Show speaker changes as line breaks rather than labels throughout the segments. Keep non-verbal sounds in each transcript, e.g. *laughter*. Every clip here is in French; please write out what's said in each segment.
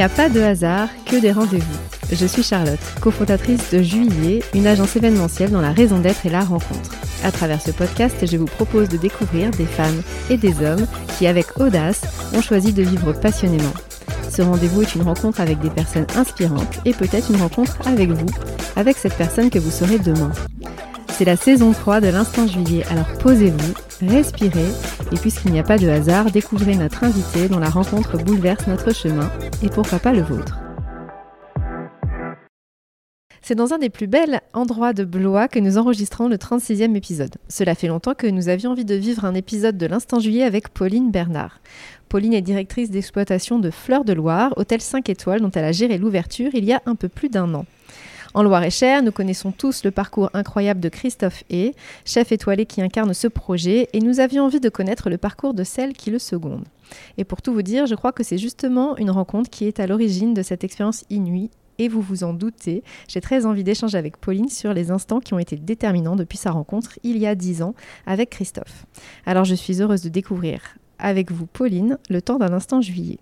n'y a pas de hasard, que des rendez-vous. Je suis Charlotte, cofondatrice de Juillet, une agence événementielle dont la raison d'être est la rencontre. À travers ce podcast, je vous propose de découvrir des femmes et des hommes qui, avec audace, ont choisi de vivre passionnément. Ce rendez-vous est une rencontre avec des personnes inspirantes et peut-être une rencontre avec vous, avec cette personne que vous serez demain. C'est la saison 3 de l'Instant Juillet, alors posez-vous, respirez, et puisqu'il n'y a pas de hasard, découvrez notre invité dont la rencontre bouleverse notre chemin, et pourquoi pas le vôtre. C'est dans un des plus bels endroits de Blois que nous enregistrons le 36e épisode. Cela fait longtemps que nous avions envie de vivre un épisode de l'Instant Juillet avec Pauline Bernard. Pauline est directrice d'exploitation de Fleurs de Loire, hôtel 5 étoiles dont elle a géré l'ouverture il y a un peu plus d'un an. En Loire-et-Cher, nous connaissons tous le parcours incroyable de Christophe E, chef étoilé qui incarne ce projet, et nous avions envie de connaître le parcours de celle qui le seconde. Et pour tout vous dire, je crois que c'est justement une rencontre qui est à l'origine de cette expérience inouïe et vous vous en doutez, j'ai très envie d'échanger avec Pauline sur les instants qui ont été déterminants depuis sa rencontre il y a dix ans avec Christophe. Alors je suis heureuse de découvrir avec vous Pauline le temps d'un instant juillet.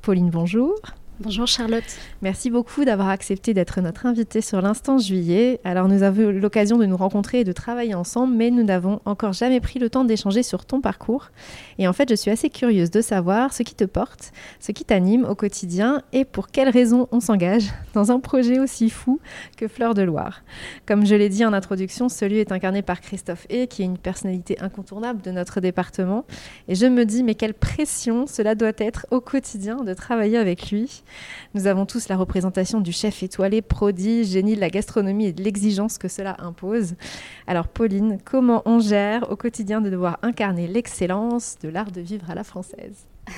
Pauline, bonjour.
Bonjour Charlotte.
Merci beaucoup d'avoir accepté d'être notre invitée sur l'instant juillet. Alors nous avons eu l'occasion de nous rencontrer et de travailler ensemble, mais nous n'avons encore jamais pris le temps d'échanger sur ton parcours. Et en fait, je suis assez curieuse de savoir ce qui te porte, ce qui t'anime au quotidien et pour quelles raisons on s'engage *laughs* dans un projet aussi fou que Fleur de Loire. Comme je l'ai dit en introduction, ce lieu est incarné par Christophe E, qui est une personnalité incontournable de notre département. Et je me dis, mais quelle pression cela doit être au quotidien de travailler avec lui. Nous avons tous la représentation du chef étoilé, prodige, génie de la gastronomie et de l'exigence que cela impose. Alors Pauline, comment on gère au quotidien de devoir incarner l'excellence de l'art de vivre à la française? *laughs*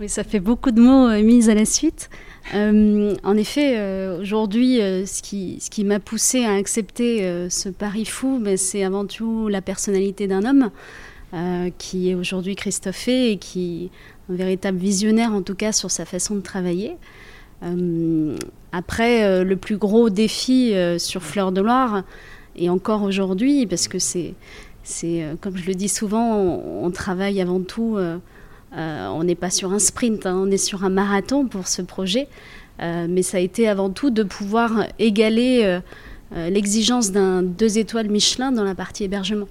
Oui, ça fait beaucoup de mots euh, mis à la suite. Euh, en effet, euh, aujourd'hui, ce qui, m'a poussé à accepter ce pari fou, ben, c'est avant tout la personnalité d'un homme. qui est aujourd'hui Christophe et qui un véritable visionnaire en tout cas sur sa façon de travailler. Euh, après, euh, le plus gros défi euh, sur Fleur de Loire, et encore aujourd'hui, parce que c'est, comme je le dis souvent, on, travaille avant tout, on n'est pas sur un sprint, hein, on est sur un marathon pour ce projet, mais ça a été avant tout de pouvoir égaler l'exigence d'un deux étoiles Michelin dans la partie hébergement.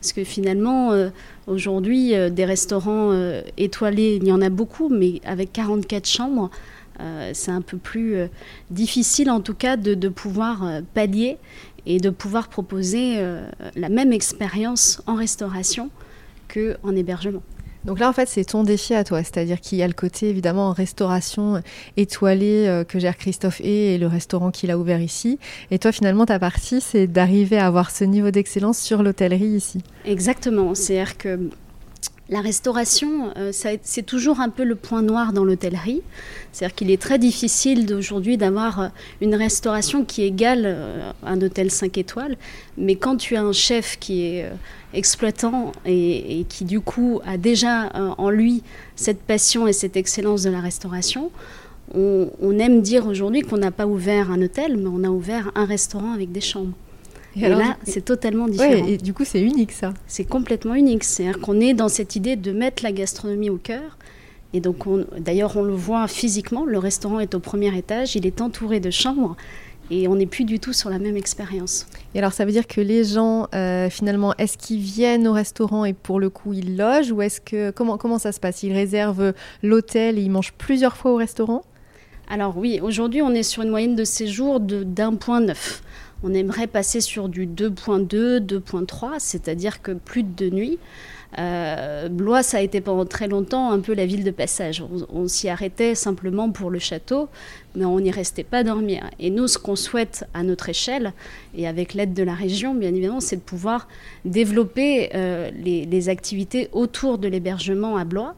Parce que finalement, euh, aujourd'hui, euh, des restaurants euh, étoilés, il y en a beaucoup, mais avec 44 chambres, c'est un peu plus difficile en tout cas de, de pouvoir pallier et de pouvoir proposer la même expérience en restauration qu'en hébergement.
Donc là, en fait, c'est ton défi à toi, c'est-à-dire qu'il y a le côté évidemment en restauration étoilée euh, que gère Christophe et, et le restaurant qu'il a ouvert ici. Et toi, finalement, ta partie, c'est d'arriver à avoir ce niveau d'excellence sur l'hôtellerie ici.
Exactement. C'est-à-dire que la restauration, euh, c'est toujours un peu le point noir dans l'hôtellerie. C'est-à-dire qu'il est très difficile aujourd'hui d'avoir euh, une restauration qui égale euh, un hôtel 5 étoiles. Mais quand tu as un chef qui est exploitant et, qui du coup a déjà en lui cette passion et cette excellence de la restauration, on aime dire aujourd'hui qu'on n'a pas ouvert un hôtel, mais on a ouvert un restaurant avec des chambres. Et, là, c'est totalement différent.
et du coup, c'est unique ça.
C'est complètement unique. C'est-à-dire qu'on est dans cette idée de mettre la gastronomie au cœur. Et donc, d'ailleurs, on le voit physiquement. Le restaurant est au premier étage. Il est entouré de chambres. Et on n'est plus du tout sur la même expérience.
Et alors, ça veut dire que les gens, euh, finalement, est-ce qu'ils viennent au restaurant et pour le coup, ils logent? Ou est-ce que. Comment, comment ça se passe? Ils réservent l'hôtel et ils mangent plusieurs fois au restaurant?
Alors, oui, aujourd'hui, on est sur une moyenne de séjour d'un point neuf on aimerait passer sur du 2.2, 2.3, c'est-à-dire que plus de nuits. Euh, Blois, ça a été pendant très longtemps un peu la ville de passage. On, s'y arrêtait simplement pour le château, mais on n'y restait pas dormir. Et nous, ce qu'on souhaite à notre échelle, et avec l'aide de la région, bien évidemment, c'est de pouvoir développer euh, les, activités autour de l'hébergement à Blois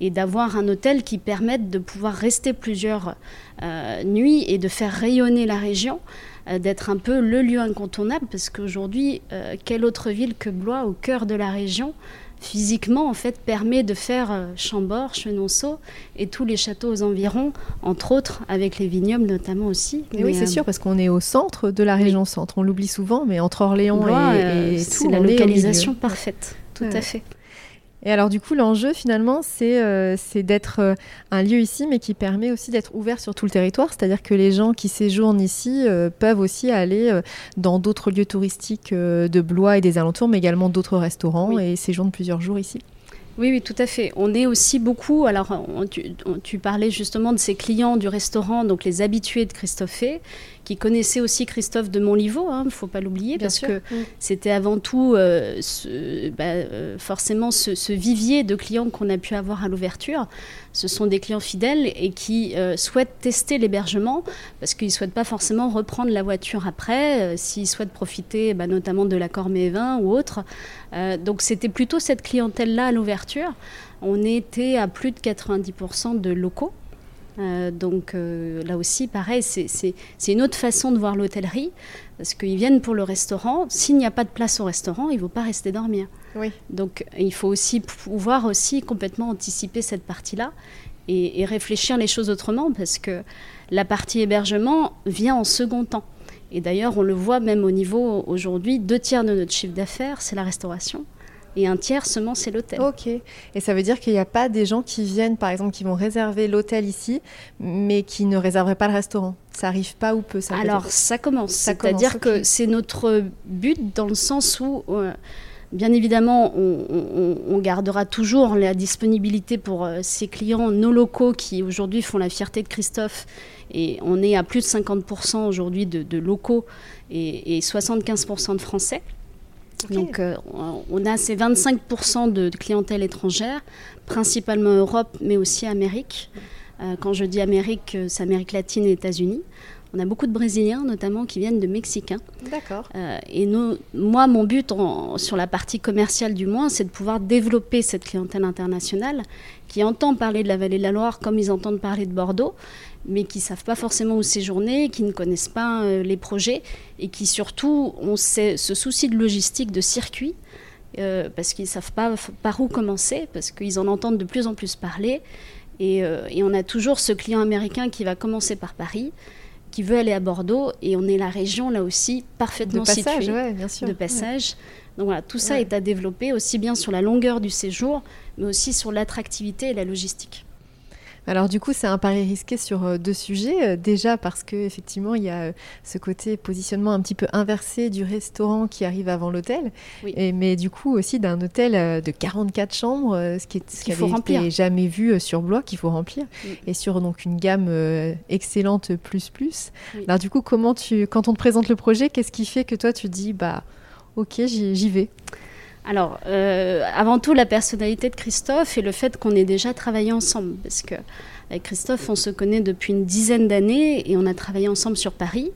et d'avoir un hôtel qui permette de pouvoir rester plusieurs euh, nuits et de faire rayonner la région. Euh, d'être un peu le lieu incontournable, parce qu'aujourd'hui, euh, quelle autre ville que Blois, au cœur de la région, physiquement, en fait, permet de faire euh, Chambord, Chenonceau et tous les châteaux aux environs, entre autres, avec les vignobles notamment aussi.
oui, c'est sûr, parce qu'on est au centre de la région centre. On l'oublie souvent, mais entre Orléans et,
c'est la localisation parfaite. Tout à fait.
Et alors du coup, l'enjeu finalement, c'est euh, d'être euh, un lieu ici, mais qui permet aussi d'être ouvert sur tout le territoire. C'est-à-dire que les gens qui séjournent ici euh, peuvent aussi aller dans d'autres lieux touristiques de Blois et des alentours, mais également d'autres restaurants et séjournent plusieurs jours ici.
Oui, oui, tout à fait. On est aussi beaucoup. Alors, tu, parlais justement de ces clients du restaurant, donc les habitués de Christophe qui connaissaient aussi Christophe de Montlivaud, il hein, ne faut pas l'oublier, parce que c'était avant tout euh, bah, euh, forcément ce, vivier de clients qu'on a pu avoir à l'ouverture. Ce sont des clients fidèles et qui euh, souhaitent tester l'hébergement, parce qu'ils ne souhaitent pas forcément reprendre la voiture après, s'ils souhaitent profiter bah, notamment de l'accord Mévin ou autre. donc c'était plutôt cette clientèle-là à l'ouverture. On était à plus de 90% de locaux. Euh, donc euh, là aussi, pareil, c'est une autre façon de voir l'hôtellerie, parce qu'ils viennent pour le restaurant. S'il n'y a pas de place au restaurant, il ne vont pas rester dormir.
Oui.
Donc il faut aussi pouvoir aussi complètement anticiper cette partie-là et, et, réfléchir les choses autrement, parce que la partie hébergement vient en second temps. Et d'ailleurs, on le voit même au niveau aujourd'hui, deux tiers de notre chiffre d'affaires, c'est la restauration et un tiers seulement c'est l'hôtel.
Ok. Et ça veut dire qu'il n'y a pas des gens qui viennent, par exemple, qui vont réserver l'hôtel ici, mais qui ne réserveraient pas le restaurant. Ça arrive pas ou peu ça
Alors ça commence. C'est-à-dire que c'est notre but dans le sens où. Euh, bien évidemment, on, gardera toujours la disponibilité pour euh, ces clients, nos locaux qui aujourd'hui font la fierté de Christophe. Et on est à plus de 50% aujourd'hui de, locaux et, et 75% de Français. Donc euh, on a ces 25% de, clientèle étrangère, principalement Europe, mais aussi Amérique. Euh, quand je dis Amérique, euh, c'est Amérique latine et États-Unis. On a beaucoup de Brésiliens, notamment, qui viennent de Mexicains.
D'accord.
et moi, mon but, sur la partie commerciale du moins, c'est de pouvoir développer cette clientèle internationale qui entend parler de la vallée de la Loire comme ils entendent parler de Bordeaux, mais qui ne savent pas forcément où séjourner, qui ne connaissent pas euh, les projets et qui surtout ont ce, souci de logistique, de circuit, euh, parce qu'ils ne savent pas par où commencer, parce qu'ils en entendent de plus en plus parler. Et, euh, et, on a toujours ce client américain qui va commencer par Paris, qui veut aller à Bordeaux, et on est la région là aussi parfaitement
de passage,
située
bien sûr.
de passage. Donc voilà, tout ça est à développer aussi bien sur la longueur du séjour, mais aussi sur l'attractivité et la logistique.
Alors du coup, c'est un pari risqué sur euh, deux sujets. Euh, déjà parce que effectivement, il y a euh, ce côté positionnement un petit peu inversé du restaurant qui arrive avant l'hôtel, mais du coup aussi d'un hôtel de 44 chambres, ce qui est ce qui jamais vu sur Blois qu'il faut remplir, et sur donc une gamme excellente plus plus. Alors du coup, comment tu, quand on te présente le projet, qu'est-ce qui fait que toi tu dis bah ok j'y vais?
Alors, euh, avant tout, la personnalité de Christophe et le fait qu'on ait déjà travaillé ensemble. Parce que avec Christophe, on se connaît depuis une dizaine d'années et on a travaillé ensemble sur Paris,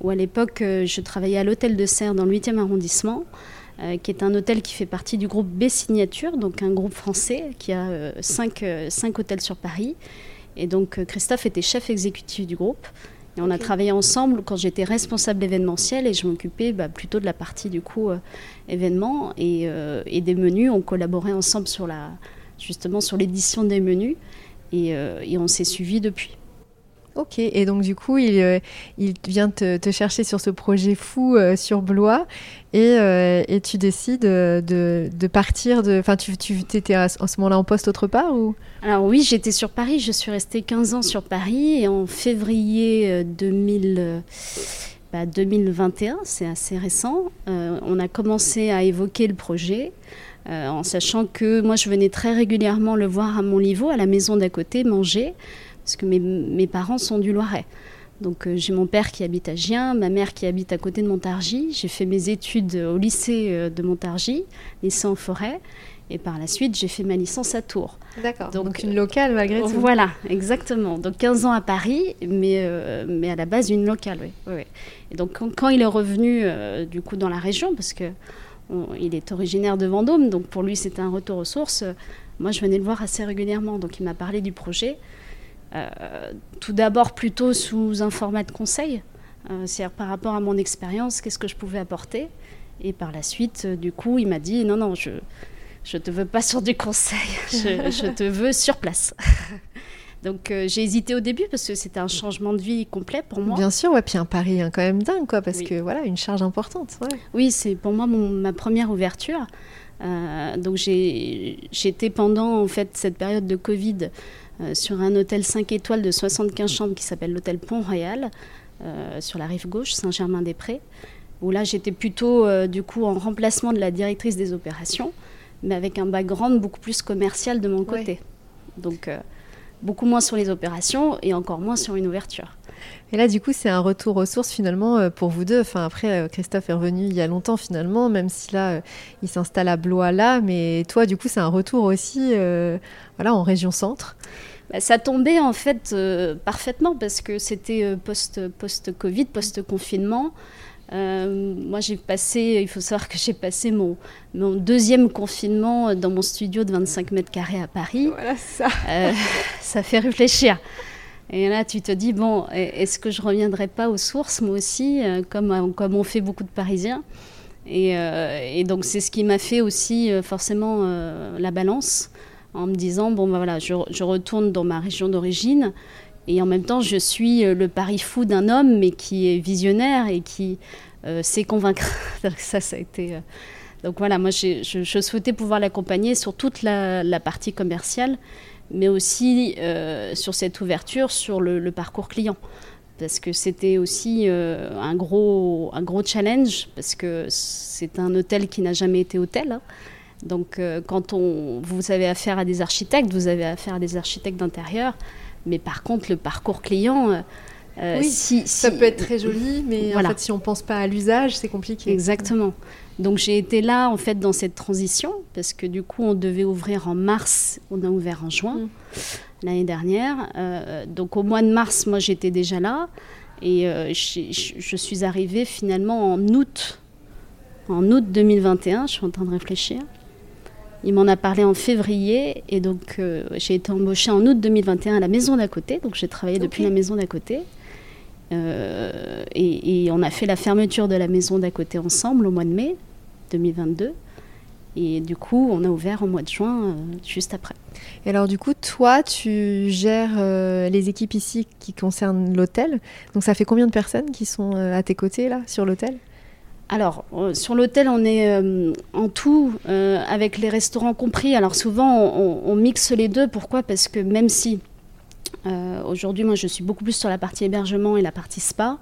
où à l'époque, euh, je travaillais à l'hôtel de Serre dans le 8e arrondissement, euh, qui est un hôtel qui fait partie du groupe B Signature, donc un groupe français qui a cinq, cinq hôtels sur Paris. Et donc, Christophe était chef exécutif du groupe on a travaillé ensemble quand j'étais responsable événementiel et je m'occupais bah, plutôt de la partie du coup euh, événement euh, et, des menus. On collaborait ensemble sur la, justement sur l'édition des menus et, euh, et on s'est suivi depuis.
Ok, et donc du coup, il, euh, il vient te, chercher sur ce projet fou euh, sur Blois et, euh, et tu décides de, de partir. Enfin, tu, tu étais à, ce moment-là en poste autre part ou?
Alors oui, j'étais sur Paris. Je suis restée 15 ans sur Paris et en février 2000, 2021, bah, c'est assez récent, on a commencé à évoquer le projet. en sachant que moi je venais très régulièrement le voir à mon niveau, à la maison d'à côté, manger parce que mes, parents sont du Loiret. Donc euh, j'ai mon père qui habite à Gien, ma mère qui habite à côté de Montargis. J'ai fait mes études au lycée euh, de Montargis, lycée en forêt. Et par la suite, j'ai fait ma licence à Tours.
D'accord. Donc, une locale malgré tout.
Voilà, exactement. Donc 15 ans à Paris, mais, euh, mais à la base une locale, oui. Et donc quand, il est revenu du coup dans la région, parce que il est originaire de Vendôme, donc pour lui c'était un retour aux sources. Moi, je venais le voir assez régulièrement, donc il m'a parlé du projet. Euh, tout d'abord plutôt sous un format de conseil, euh, c'est-à-dire par rapport à mon expérience, qu'est-ce que je pouvais apporter. Et par la suite, euh, du coup, il m'a dit non, non, je ne te veux pas sur du conseil, *laughs* je, te veux sur place. *laughs* Donc j'ai hésité au début parce que c'était un changement de vie complet pour moi.
Bien sûr, ouais, puis un pari quand même dingue, quoi, parce que voilà, une charge importante.
Oui, c'est pour moi ma première ouverture. donc j'étais pendant en fait cette période de Covid sur un hôtel 5 étoiles de 75 chambres qui s'appelle l'hôtel Pont-Royal, sur la rive gauche, Saint-Germain-des-Prés, où là j'étais plutôt du coup en remplacement de la directrice des opérations, mais avec un background beaucoup plus commercial de mon côté. Donc beaucoup moins sur les opérations et encore moins sur une ouverture.
Et là, du coup, c'est un retour aux sources finalement euh, pour vous deux. Enfin, après, euh, Christophe est revenu il y a longtemps finalement, même si là, euh, il s'installe à Blois là. Mais toi, du coup, c'est un retour aussi voilà, en région centre.
Bah, ça tombait en fait parfaitement parce que c'était post-Covid, post-confinement. moi, j'ai passé, il faut savoir que j'ai passé mon, mon, deuxième confinement dans mon studio de 25 mètres carrés à Paris.
Voilà ça. *laughs*
ça fait réfléchir. Et là, tu te dis, bon, est-ce que je reviendrai pas aux sources, moi aussi, euh, comme, euh, comme ont fait beaucoup de Parisiens? Et, euh, et, donc, c'est ce qui m'a fait aussi forcément la balance, en me disant, bon, ben voilà, je, retourne dans ma région d'origine, et en même temps, je suis le pari fou d'un homme, mais qui est visionnaire et qui sait convaincre. *laughs* ça, ça a été... donc voilà, moi, je, souhaitais pouvoir l'accompagner sur toute la partie commerciale mais aussi euh, sur cette ouverture sur le, parcours client. Parce que c'était aussi euh, un, gros, un gros challenge, parce que c'est un hôtel qui n'a jamais été hôtel. Hein. Donc euh, quand on, vous avez affaire à des architectes, vous avez affaire à des architectes d'intérieur, mais par contre le parcours client...
oui, si, ça peut être très joli, mais en fait, si on ne pense pas à l'usage, c'est compliqué.
Exactement. Donc j'ai été là en fait dans cette transition parce que du coup on devait ouvrir en mars, on a ouvert en juin mm. l'année dernière. Euh, donc au mois de mars, moi j'étais déjà là et euh, je suis arrivée finalement en août, en août 2021. Je suis en train de réfléchir. Il m'en a parlé en février et donc euh, j'ai été embauchée en août 2021 à la maison d'à côté. Donc j'ai travaillé depuis la maison d'à côté. et, et, on a fait la fermeture de la maison d'à côté ensemble au mois de mai. 2022. Et du coup, on a ouvert au mois de juin, euh, juste après.
Et alors, du coup, toi, tu gères euh, les équipes ici qui concernent l'hôtel. Donc, ça fait combien de personnes qui sont euh, à tes côtés, là, sur l'hôtel?
Alors, sur l'hôtel, on est en tout, avec les restaurants compris. Alors, souvent, on, on, mixe les deux. Pourquoi? Parce que même si aujourd'hui, moi, je suis beaucoup plus sur la partie hébergement et la partie spa,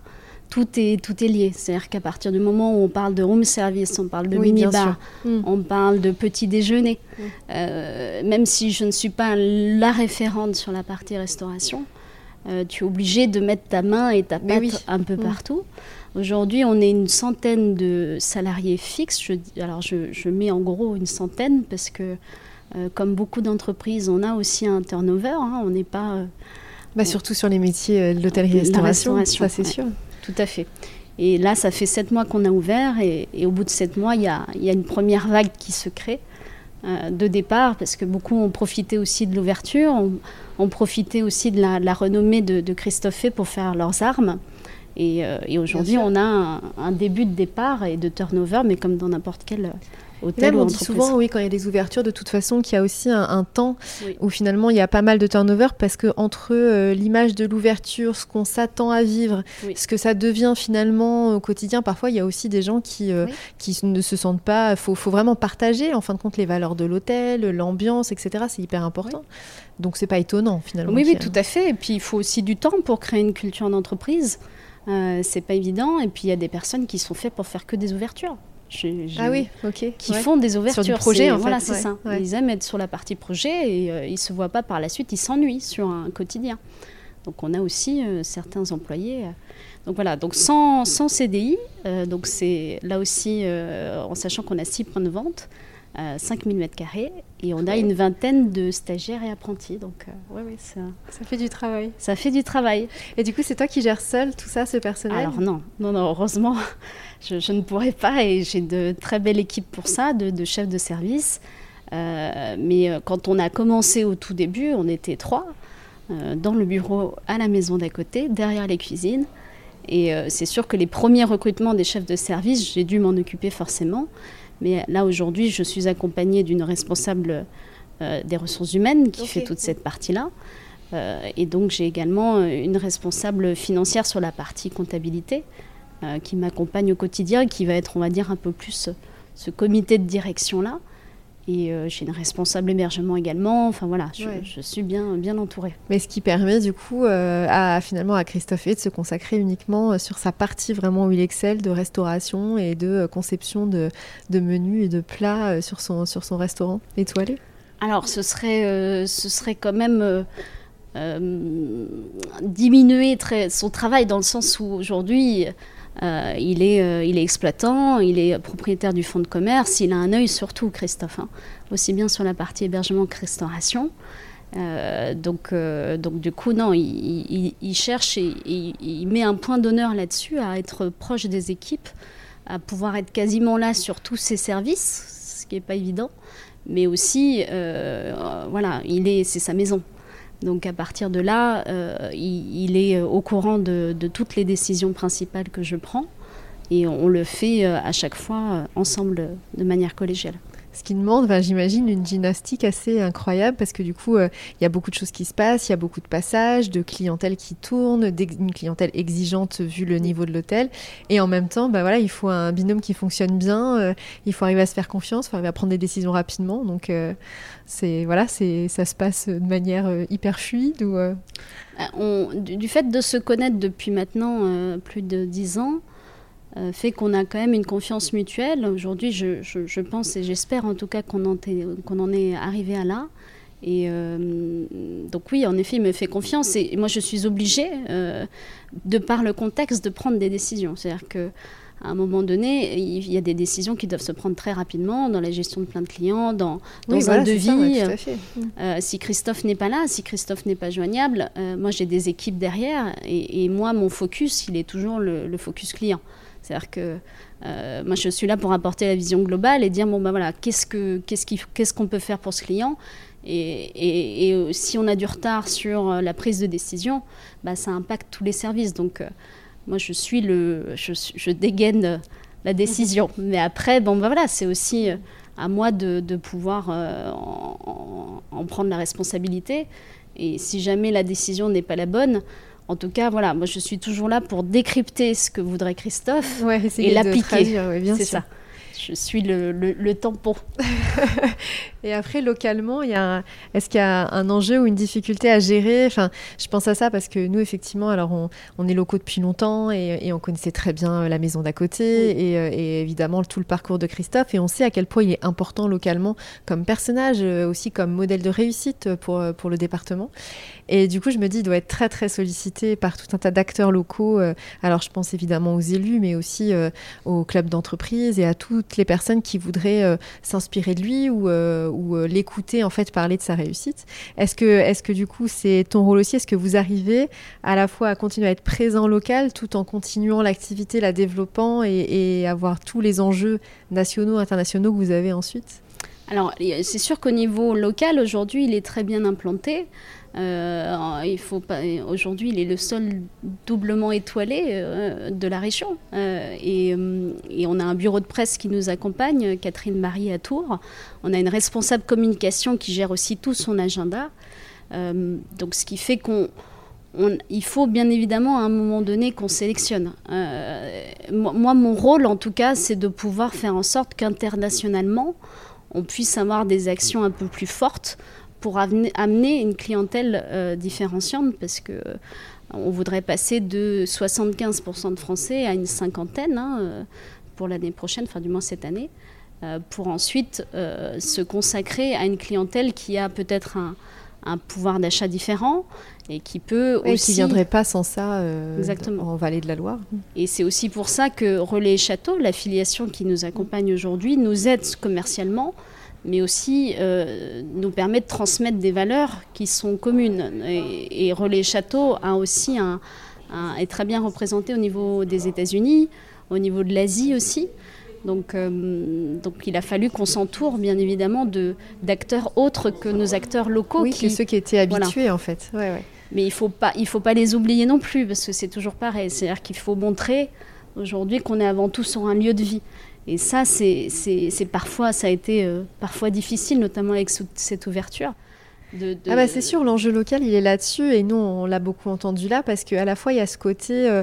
tout est, tout est lié. C'est-à-dire qu'à partir du moment où on parle de room service, on parle de mini-bar, mm. on parle de petit déjeuner, mm. euh, même si je ne suis pas la référente sur la partie restauration, euh, tu es obligé de mettre ta main et ta patte un peu mm. partout. Aujourd'hui, on est une centaine de salariés fixes. Je, alors, je, mets en gros une centaine parce que, euh, comme beaucoup d'entreprises, on a aussi un turnover. Hein. on n'est pas.
Bah, surtout sur les métiers de l'hôtellerie-restauration, ça c'est sûr.
Tout à fait. Et là, ça fait sept mois qu'on a ouvert et, au bout de sept mois, il y a, une première vague qui se crée euh, de départ parce que beaucoup ont profité aussi de l'ouverture, ont, profité aussi de la, renommée de, Christophe Fay pour faire leurs armes. Et, euh, aujourd'hui, on a un, un, début de départ et de turnover, mais comme dans n'importe
on dit souvent, oui, quand il y a des ouvertures, de toute façon, qu'il y a aussi un, temps où finalement il y a pas mal de turnover parce que entre euh, l'image de l'ouverture, ce qu'on s'attend à vivre, ce que ça devient finalement au quotidien, parfois il y a aussi des gens qui, euh, qui ne se sentent pas. Il faut, faut, vraiment partager, en fin de compte, les valeurs de l'hôtel, l'ambiance, etc. C'est hyper important. Donc c'est pas étonnant finalement.
Oui, oui, tout à fait. Et puis il faut aussi du temps pour créer une culture d'entreprise. Euh, c'est pas évident. Et puis il y a des personnes qui sont faites pour faire que des ouvertures
ah oui, ok.
Qui font des ouvertures.
Sur du projet, en
Voilà, c'est ça. Ils aiment être sur la partie projet et ils euh, ils se voient pas par la suite, ils s'ennuient sur un quotidien. Donc on a aussi euh, certains employés. Euh, donc voilà, donc sans, sans CDI, donc c'est là aussi en sachant qu'on a six points de vente, 5000 m2 et on a une vingtaine de stagiaires et apprentis. Donc,
ouais, ouais, ça... ça fait du travail.
Ça fait du travail.
Et du coup, c'est toi qui gères seul tout ça, ce personnel?
Alors non, non, non heureusement, *laughs* je, ne pourrais pas et j'ai de très belles équipes pour ça, de, chefs de service. Euh, mais euh, quand on a commencé au tout début, on était trois euh, dans le bureau à la maison d'à côté, derrière les cuisines. Et c'est sûr que les premiers recrutements des chefs de service, j'ai dû m'en occuper forcément. Mais là, aujourd'hui, je suis accompagnée d'une responsable des ressources humaines qui fait toute cette partie-là. et donc, j'ai également une responsable financière sur la partie comptabilité. Euh, qui m'accompagne au quotidien, qui va être, on va dire, un peu plus ce comité de direction-là. Et euh, j'ai une responsable hébergement également. Enfin voilà, je, suis bien, bien entourée.
Mais ce qui permet du coup euh, à, finalement à Christophe de se consacrer uniquement euh, sur sa partie vraiment où il excelle de restauration et de conception de, de menus et de plats sur, son, sur son restaurant étoilé.
Alors ce serait, ce serait quand même diminuer très, son travail dans le sens où aujourd'hui euh, il, est, euh, il est exploitant, il est propriétaire du fonds de commerce, il a un œil surtout, Christophe, hein. aussi bien sur la partie hébergement que restauration. Euh, donc, donc du coup, non, il, cherche et, il met un point d'honneur là-dessus à être proche des équipes, à pouvoir être quasiment là sur tous ses services, ce qui n'est pas évident, mais aussi, voilà, il est, c'est sa maison. Donc à partir de là, euh, il, est au courant de, toutes les décisions principales que je prends et on le fait euh, à chaque fois euh, ensemble de manière collégiale.
Ce qui demande, j'imagine, une gymnastique assez incroyable parce que du coup, il y a beaucoup de choses qui se passent, il y a beaucoup de passages, de clientèle qui tourne, une clientèle exigeante vu le niveau de l'hôtel. Et en même temps, bah voilà, il faut un binôme qui fonctionne bien, il faut arriver à se faire confiance, il faut arriver à prendre des décisions rapidement. Donc, c'est voilà, ça se passe de manière euh, hyper fluide ou euh?
Euh, du, fait de se connaître depuis maintenant plus de dix ans, fait qu'on a quand même une confiance mutuelle. Aujourd'hui, je, je, pense et j'espère en tout cas qu'on en, en, est arrivé à là. Et donc oui, en effet, il me fait confiance et moi je suis obligée, de par le contexte, de prendre des décisions. C'est-à-dire que à un moment donné, il y a des décisions qui doivent se prendre très rapidement dans la gestion de plein de clients, dans, dans un devis. Euh, si Christophe n'est pas là, si Christophe n'est pas joignable, euh, moi j'ai des équipes derrière et, moi mon focus, il est toujours le, focus client. C'est-à-dire que euh, moi je suis là pour apporter la vision globale et dire bon ben voilà qu'est-ce que qu'est-ce qu'est-ce qu'on peut faire pour ce client et, et, si on a du retard sur la prise de décision, bah, ça impacte tous les services. Donc moi, je suis le, je, dégaine la décision. *laughs* Mais après, bon, ben voilà, c'est aussi euh, à moi de, pouvoir euh, en, prendre la responsabilité. Et si jamais la décision n'est pas la bonne, en tout cas, voilà, moi je suis toujours là pour décrypter ce que voudrait Christophe et l'appliquer. c'est ça je suis le, le, tampon. *laughs*
et après, localement, est-ce qu'il y a un enjeu ou une difficulté à gérer? Enfin, je pense à ça parce que nous, effectivement, alors on, on est locaux depuis longtemps et, on connaissait très bien euh, la maison d'à côté et, euh, et, évidemment tout le parcours de Christophe. Et on sait à quel point il est important localement comme personnage, euh, aussi comme modèle de réussite pour, pour le département. Et du coup, je me dis, il doit être très, très sollicité par tout un tas d'acteurs locaux. alors, je pense évidemment aux élus, mais aussi aux clubs d'entreprise et à toutes les personnes qui voudraient euh, s'inspirer de lui ou, euh, ou euh, l'écouter en fait parler de sa réussite. Est-ce que, est que du coup c'est ton rôle aussi? Est-ce que vous arrivez à la fois à continuer à être présent local tout en continuant l'activité, la développant et avoir tous les enjeux nationaux, internationaux que vous avez ensuite?
Alors, c'est sûr qu'au niveau local, aujourd'hui, il est très bien implanté. Euh, il faut pas. Aujourd'hui, il est le seul doublement étoilé euh, de la région. Euh, et, on a un bureau de presse qui nous accompagne, Catherine Marie à Tours. On a une responsable communication qui gère aussi tout son agenda. donc, ce qui fait qu'on il faut bien évidemment à un moment donné qu'on sélectionne. moi, mon rôle, en tout cas, c'est de pouvoir faire en sorte qu'internationalement, on puisse avoir des actions un peu plus fortes pour amener une clientèle euh, différenciante parce que euh, on voudrait passer de 75% de Français à une cinquantaine hein, euh, pour l'année prochaine, enfin du moins cette année, pour ensuite se consacrer à une clientèle qui a peut-être un, pouvoir d'achat différent et qui peut
aussi... qui viendrait pas sans ça en Vallée de la Loire.
Et c'est aussi pour ça que Relais Château, l'affiliation qui nous accompagne aujourd'hui, nous aide commercialement mais aussi euh, nous permet de transmettre des valeurs qui sont communes. Et, Relais Château a aussi un, est très bien représenté au niveau des États-Unis, au niveau de l'Asie aussi. Donc, euh, donc il a fallu qu'on s'entoure bien évidemment d'acteurs autres que nos acteurs locaux.
Oui, qui, que ceux qui étaient habitués en fait.
Mais il ne faut, pas, il faut pas les oublier non plus, parce que c'est toujours pareil. C'est-à-dire qu'il faut montrer aujourd'hui qu'on est avant tout sur un lieu de vie. Et ça, c'est parfois, ça a été euh, parfois difficile, notamment avec cette ouverture.
Ah bah c'est sûr, l'enjeu local, il est là-dessus, et nous, on l'a beaucoup entendu là, parce qu'à la fois, il y a ce côté, euh,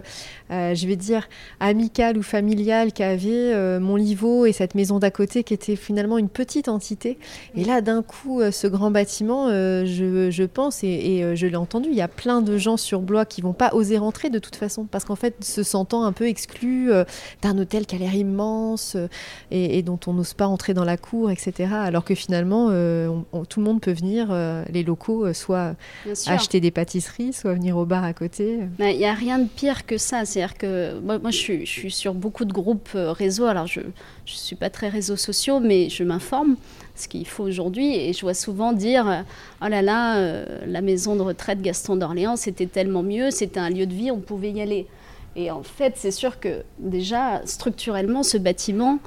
euh, je vais dire, amical ou familial qu'avait euh, Montlivaud et cette maison d'à côté, qui était finalement une petite entité. Et là, d'un coup, ce grand bâtiment, je, pense, et, je l'ai entendu, il y a plein de gens sur Blois qui vont pas oser rentrer de toute façon, parce qu'en fait, se sentant un peu exclus d'un hôtel qui a l'air immense, et, dont on n'ose pas entrer dans la cour, etc. Alors que finalement, tout le monde peut venir euh, les locaux, euh, soit acheter des pâtisseries, soit venir au bar à côté.
Il n'y a rien de pire que ça. C'est-à-dire que moi, je, suis, je, suis, sur beaucoup de groupes euh, réseaux. Alors, je ne suis pas très réseaux sociaux, mais je m'informe ce qu'il faut aujourd'hui. Et je vois souvent dire Oh là là, la maison de retraite Gaston d'Orléans, c'était tellement mieux, c'était un lieu de vie, on pouvait y aller. Et en fait, c'est sûr que déjà, structurellement, ce bâtiment,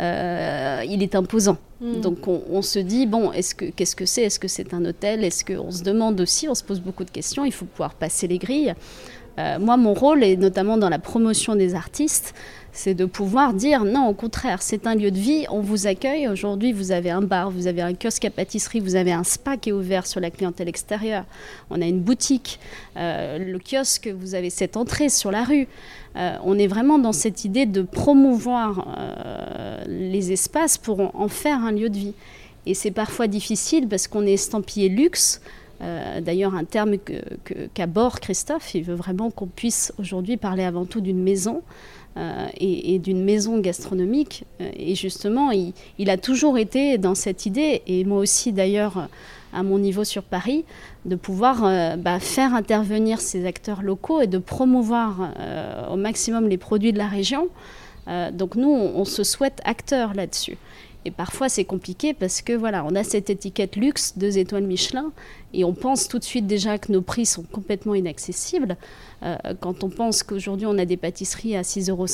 il est imposant. Mm. Donc on, se dit, bon, est-ce que, qu'est-ce que c'est? Est-ce que c'est un hôtel? Est-ce qu'on se demande aussi, on se pose beaucoup de questions, il faut pouvoir passer les grilles. Euh, moi, mon rôle, et notamment dans la promotion des artistes, c'est de pouvoir dire non, au contraire, c'est un lieu de vie, on vous accueille. Aujourd'hui, vous avez un bar, vous avez un kiosque à pâtisserie, vous avez un spa qui est ouvert sur la clientèle extérieure, on a une boutique, euh, le kiosque, vous avez cette entrée sur la rue. Euh, on est vraiment dans cette idée de promouvoir euh, les espaces pour en faire un lieu de vie. Et c'est parfois difficile parce qu'on est estampillé luxe. D'ailleurs, un terme qu'aborde Christophe, il veut vraiment qu'on puisse aujourd'hui parler avant tout d'une maison et, d'une maison gastronomique. et justement, il, a toujours été dans cette idée, et moi aussi d'ailleurs à mon niveau sur Paris, de pouvoir euh, bah, faire intervenir ces acteurs locaux et de promouvoir euh, au maximum les produits de la région. Euh, donc nous, on, se souhaite acteurs là-dessus. Et parfois, c'est compliqué parce que voilà, on a cette étiquette luxe, deux étoiles Michelin, et on pense tout de suite déjà que nos prix sont complètement inaccessibles. Euh, quand on pense qu'aujourd'hui, on a des pâtisseries à 6,50 euros.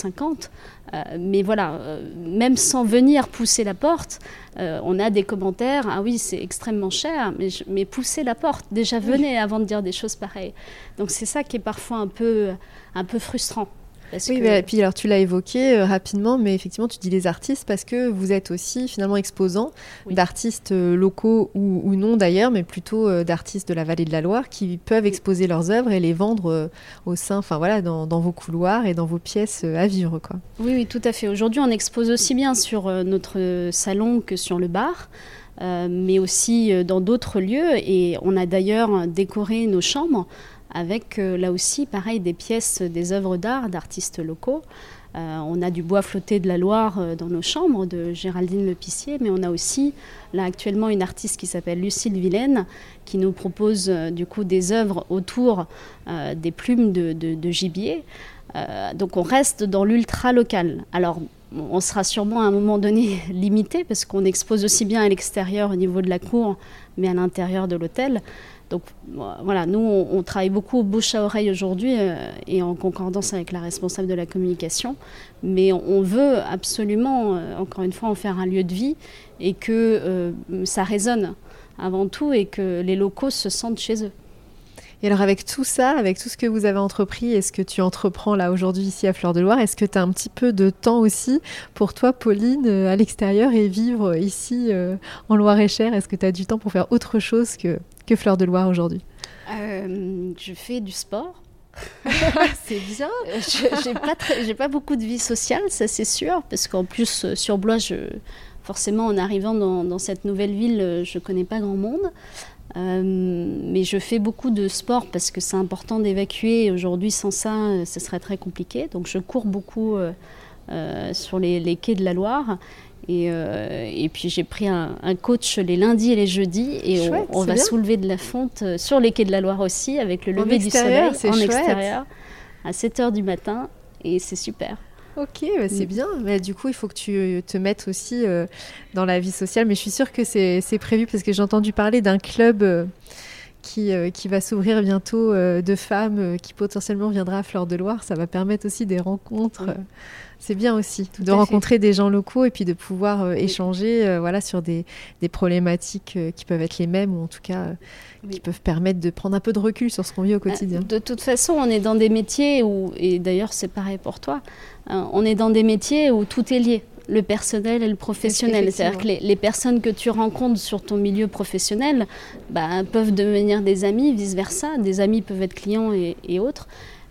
Euh, mais voilà, euh, même sans venir pousser la porte, on a des commentaires. Ah oui, c'est extrêmement cher, mais, mais poussez la porte. Déjà, venez avant de dire des choses pareilles. Donc, c'est ça qui est parfois un peu, un peu frustrant
oui, et puis alors tu l'as évoqué euh, rapidement, mais effectivement tu dis les artistes parce que vous êtes aussi finalement exposant d'artistes euh, locaux ou, non d'ailleurs, mais plutôt euh, d'artistes de la vallée de la Loire qui peuvent exposer leurs œuvres et les vendre au sein, enfin voilà, dans, vos couloirs et dans vos pièces à vivre quoi.
Oui, oui, tout à fait. Aujourd'hui, on expose aussi bien sur notre salon que sur le bar. mais aussi dans d'autres lieux. Et on a d'ailleurs décoré nos chambres avec euh, là aussi, pareil, des pièces, des œuvres d'art d'artistes locaux. Euh, on a du bois flotté de la Loire euh, dans nos chambres de Géraldine Lepissier, mais on a aussi là actuellement une artiste qui s'appelle Lucille Vilaine qui nous propose du coup des œuvres autour des plumes de, gibier. donc on reste dans l'ultra local. Alors on sera sûrement à un moment donné *laughs* limité parce qu'on expose aussi bien à l'extérieur au niveau de la cour, mais à l'intérieur de l'hôtel. Donc voilà, nous, on, travaille beaucoup bouche à oreille aujourd'hui euh, et en concordance avec la responsable de la communication. Mais on, veut absolument, euh, encore une fois, en faire un lieu de vie et que euh, ça résonne avant tout et que les locaux se sentent chez eux.
Et alors avec tout ça, avec tout ce que vous avez entrepris et ce que tu entreprends là aujourd'hui ici à Fleur de Loire, est-ce que tu as un petit peu de temps aussi pour toi, Pauline, à l'extérieur et vivre ici en Loire-et-Cher Est-ce que tu as du temps pour faire autre chose que que Fleur de Loire aujourd'hui
euh, Je fais du sport. *laughs*
c'est bien.
Euh, j'ai pas, pas beaucoup de vie sociale, ça c'est sûr, parce qu'en plus euh, sur Blois, je, forcément en arrivant dans, cette nouvelle ville, je connais pas grand monde. mais je fais beaucoup de sport parce que c'est important d'évacuer. Aujourd'hui, sans ça, ce serait très compliqué. Donc, je cours beaucoup sur les, les, quais de la Loire. Euh, et, puis j'ai pris un, coach les lundis et les jeudis et on, va soulever de la fonte euh, sur les quais de la Loire aussi avec le lever du soleil en extérieur à 7 h du matin et c'est super.
Ok, bah, c'est mm. bien. Mais du coup, il faut que tu te mettes aussi euh, dans la vie sociale. Mais je suis sûre que c'est prévu parce que j'ai entendu parler d'un club qui, qui, va s'ouvrir bientôt de femmes qui potentiellement viendra à Fleur de Loire. Ça va permettre aussi des rencontres. C'est bien aussi de rencontrer des gens locaux et puis de pouvoir euh, échanger euh, voilà, sur des, problématiques euh, qui peuvent être les mêmes ou en tout cas qui peuvent permettre de prendre un peu de recul sur ce qu'on vit au quotidien.
De toute façon, on est dans des métiers où, et d'ailleurs c'est pareil pour toi, on est dans des métiers où tout est lié le personnel et le professionnel. C'est-à-dire que les, personnes que tu rencontres sur ton milieu professionnel bah, peuvent devenir des amis, vice-versa. Des amis peuvent être clients et, autres.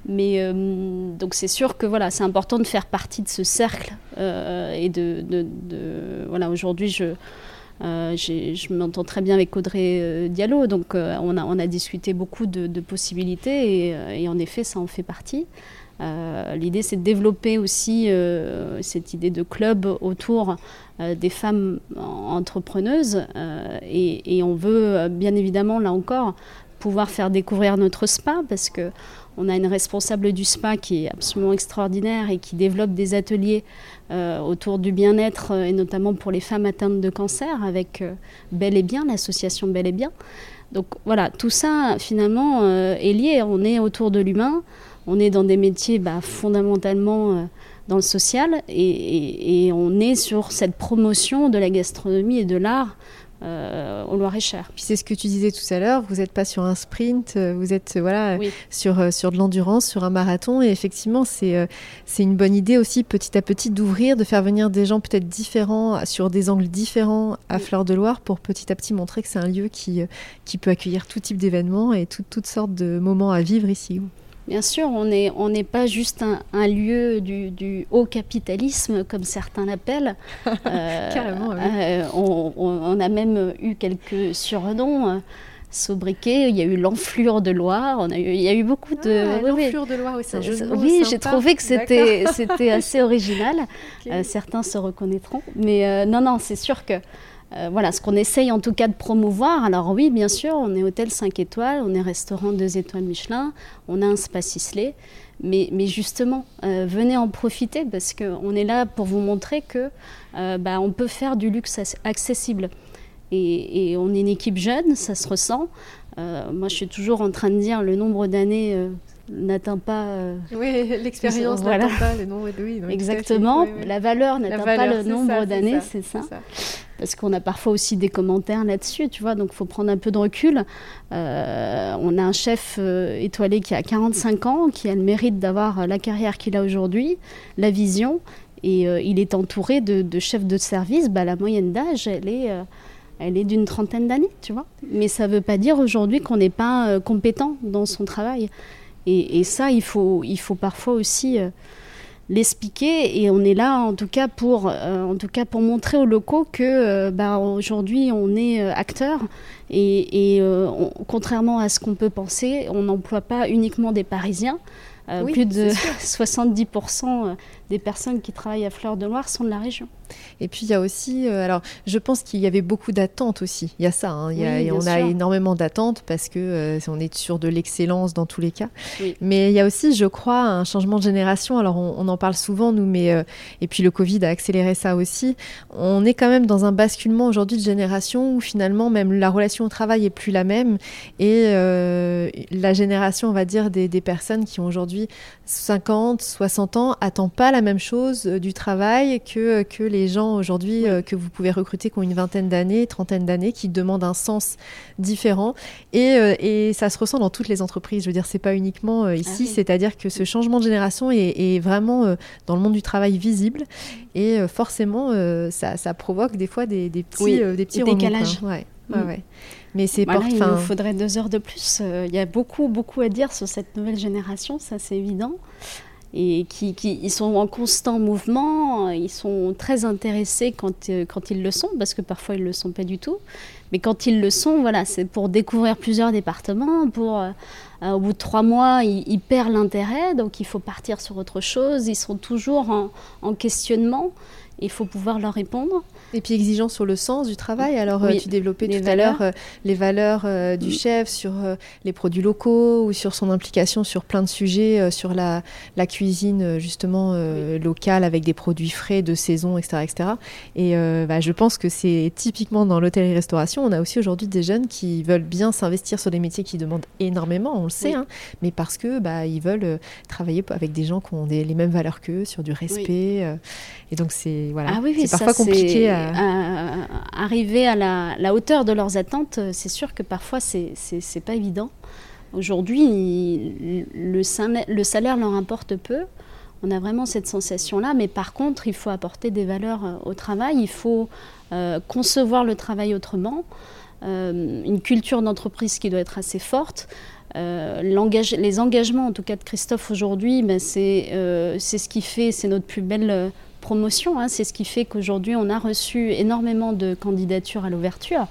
Mais euh, donc c'est sûr que voilà, c'est important de faire partie de ce cercle euh, et de, voilà aujourd'hui je euh, je m'entends très bien avec Audrey Diallo, donc on, a, on a discuté beaucoup de, possibilités et, et, en effet ça en fait partie. Euh, l'idée, c'est de développer aussi euh, cette idée de club autour euh, des femmes entrepreneuses. Et, on veut, bien évidemment, là encore, pouvoir faire découvrir notre spa parce que on a une responsable du spa qui est absolument extraordinaire et qui développe des ateliers autour du bien-être et notamment pour les femmes atteintes de cancer avec Bel et Bien, l'association Bel et Bien. Donc voilà, tout ça finalement est lié. On est autour de l'humain on est dans des métiers bah, fondamentalement euh, dans le social et, on est sur cette promotion de la gastronomie et de l'art euh, au Loir-et-Cher.
Puis c'est ce que tu disais tout à l'heure, vous n'êtes pas sur un sprint, euh, vous êtes voilà sur, sur de l'endurance, sur un marathon et effectivement c'est c'est une bonne idée aussi petit à petit d'ouvrir, de faire venir des gens peut-être différents sur des angles différents à Fleur de Loire pour petit à petit montrer que c'est un lieu qui, qui peut accueillir tout type d'événements et toutes sortes de moments à vivre ici.
Bien sûr, on n'est on pas juste un, lieu du, haut capitalisme, comme certains l'appellent. *laughs*
Euh, Carrément, oui. Euh,
on, a même eu quelques surnoms. Euh, sobriquet, il y a eu l'enflure de Loire, on a eu, il y a eu beaucoup de...
Ah, l'enflure de Loire, oui, c'est un
Oui, j'ai trouvé que c'était, c'était assez original. *laughs* certains se reconnaîtront. Mais non, non, c'est sûr que euh, voilà, ce qu'on essaye en tout cas de promouvoir. Alors oui, bien sûr, on est hôtel 5 étoiles, on est restaurant 2 étoiles Michelin, on a un spa Sisley. Mais, justement, euh, venez en profiter parce qu'on est là pour vous montrer que euh, bah, on peut faire du luxe accessible. Et, on est une équipe jeune, ça se ressent. moi, je suis toujours en train de dire le nombre d'années n'atteint pas.
oui, *laughs* l'expérience n'atteint pas le nombre
d'années. Exactement, la valeur n'atteint pas le nombre d'années, c'est ça parce qu'on a parfois aussi des commentaires là-dessus, tu vois, donc il faut prendre un peu de recul. Euh, on a un chef euh, étoilé qui a 45 ans, qui a le mérite d'avoir la carrière qu'il a aujourd'hui, la vision, et euh, il est entouré de, chefs de service. Bah, la moyenne d'âge, elle est, elle est d'une trentaine d'années, tu vois. Mais ça ne veut pas dire aujourd'hui qu'on n'est pas compétent dans son travail. Et, et, ça, il faut, il faut parfois aussi l'expliquer. Et on est là en tout cas pour euh, en tout cas pour montrer aux locaux que euh, bah, aujourd'hui on est euh, acteur et, contrairement à ce qu'on peut penser on n'emploie pas uniquement des Parisiens. Plus de 70% *laughs* des personnes qui travaillent à Fleur de Loire sont de la région.
Et puis il y a aussi, euh, alors je pense qu'il y avait beaucoup d'attentes aussi. Il y a ça, hein. il on a énormément d'attentes parce que euh, on est sur de l'excellence dans tous les cas. Mais il y a aussi, je crois, un changement de génération. Alors on, en parle souvent nous, mais euh, et puis le Covid a accéléré ça aussi. On est quand même dans un basculement aujourd'hui de génération où finalement même la relation au travail est plus la même et la génération, on va dire, des, des personnes qui ont aujourd'hui 50, 60 ans attend pas la même chose du travail que que les gens aujourd'hui euh, que vous pouvez recruter qui ont une vingtaine d'années, trentaine d'années, qui demandent un sens différent. Et, euh, et, ça se ressent dans toutes les entreprises. Je veux dire, c'est pas uniquement euh, ici, ah c'est-à-dire que ce changement de génération est, vraiment dans le monde du travail visible. Et forcément, ça, ça, provoque des fois des, des petits, des petits
décalages.
Ouais. Mm. ouais. Mais c'est
voilà, Il nous faudrait deux heures de plus. Il y a beaucoup, beaucoup à dire sur cette nouvelle génération, ça c'est évident et qui, ils sont en constant mouvement, ils sont très intéressés quand, euh, quand ils le sont, parce que parfois ils ne le sont pas du tout. Mais quand ils le sont, voilà, c'est pour découvrir plusieurs départements, pour, euh, euh, au bout de trois mois, ils, perdent l'intérêt, donc il faut partir sur autre chose, ils sont toujours en questionnement, il faut pouvoir leur répondre.
Et puis exigeant sur le sens du travail. Alors euh, tu développais tout à l'heure euh, les valeurs euh, du chef sur les produits locaux ou sur son implication sur plein de sujets, sur la, la, cuisine justement locale avec des produits frais de saison, etc. etc. Et bah, je pense que c'est typiquement dans l'hôtellerie-restauration, on a aussi aujourd'hui des jeunes qui veulent bien s'investir sur des métiers qui demandent énormément, on le sait, hein, mais parce que bah, ils veulent travailler avec des gens qui ont les mêmes valeurs qu'eux, sur du respect. et donc c'est voilà,
ah c'est parfois compliqué. À arriver à la, hauteur de leurs attentes, euh, c'est sûr que parfois c'est n'est pas évident. Aujourd'hui, le salaire, le salaire leur importe peu. On a vraiment cette sensation-là, mais par contre, il faut apporter des valeurs euh, au travail, il faut euh, concevoir le travail autrement, euh, une culture d'entreprise qui doit être assez forte. les engagements, en tout cas de Christophe aujourd'hui, ben c'est ce qui fait, c'est notre plus belle promotion, hein. c'est ce qui fait qu'aujourd'hui on a reçu énormément de candidatures à l'ouverture.